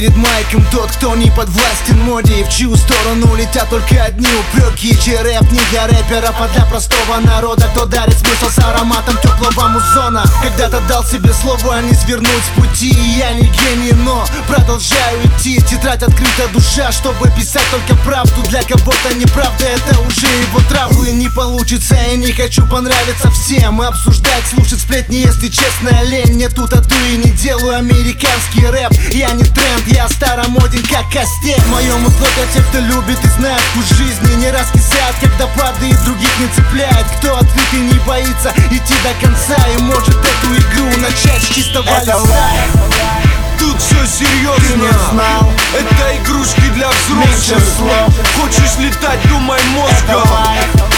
человеком тот, кто не подвластен моде. И в чью сторону летят только одни упреки. Чей рэп не для рэперов, а для простого народа. Кто дарит смысл с ароматом теплого музона Когда-то дал себе слово, а не свернуть с пути. И я не гений, но продолжаю идти. Тетрадь открыта душа, чтобы писать только правду. Для кого-то неправда, это уже его травлы Не получится, я не хочу понравиться всем. Обсуждать, слушать сплетни, если честная лень. Мне тут тату и не делаю американский рэп. Я не тренд, я старомоден, как костей Мое музло для тех, кто любит и знает вкус жизни Не раскисает, когда падает, других не цепляет. Кто открыт и не боится идти до конца И может эту игру начать с чистого листа Тут все серьезно знал. Это игрушки для взрослых. слов. Хочешь летать, думай мозгом.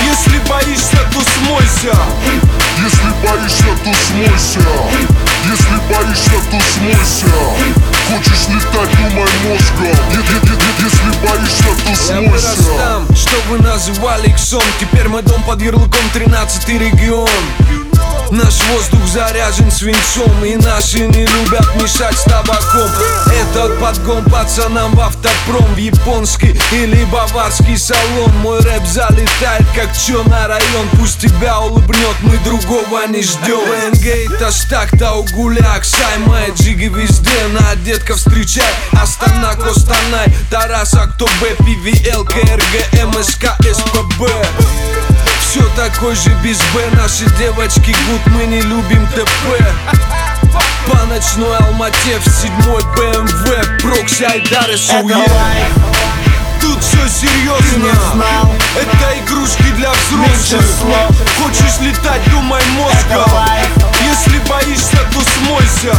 Если боишься, то смойся. Если боишься, то смойся. Если боишься, то смойся. Хочешь летать, думай мозгом. Если боишься, то Я смойся. вырос там, что вы называли иксом Теперь мой дом под ярлыком 13 регион Наш воздух заряжен свинцом И наши не любят мешать с табаком. Этот подгон пацанам в автопром В японский или баварский салон. Мой рэп залетает как чё на район. Пусть тебя улыбнет, мы другого не ждем. ВНГ это штаг, Таугуляк Саймай, джиги везде. На детка встречай, Астана, Костанай Тарас, Актобе, ПВЛ, КРГ, МСК, СПБ все такой же без Б. Наши девочки гуд, мы не любим ТП По ночной Алмате в седьмой БМВ Прокси, Айдар и Это Суе. лайф, Тут все серьезно Это игрушки для взрослых. Хочешь летать, думай мозгом. Если боишься, то смойся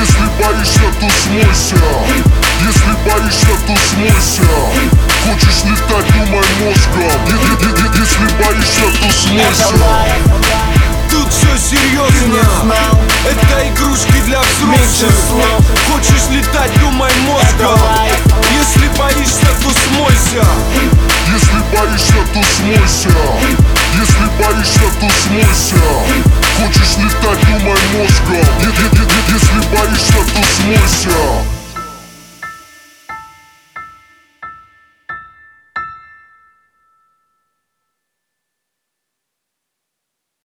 Если боишься, то смойся Если боишься, то смойся Хочешь летать, думай мозгом Если боишься, то смойся. Тут все серьезно Это игрушки для взрослых. Хочешь летать, думай мозгом. Если боишься, то смойся. Если боишься, то смойся. Если боишься, то смойся. Хочешь летать, думай мозгом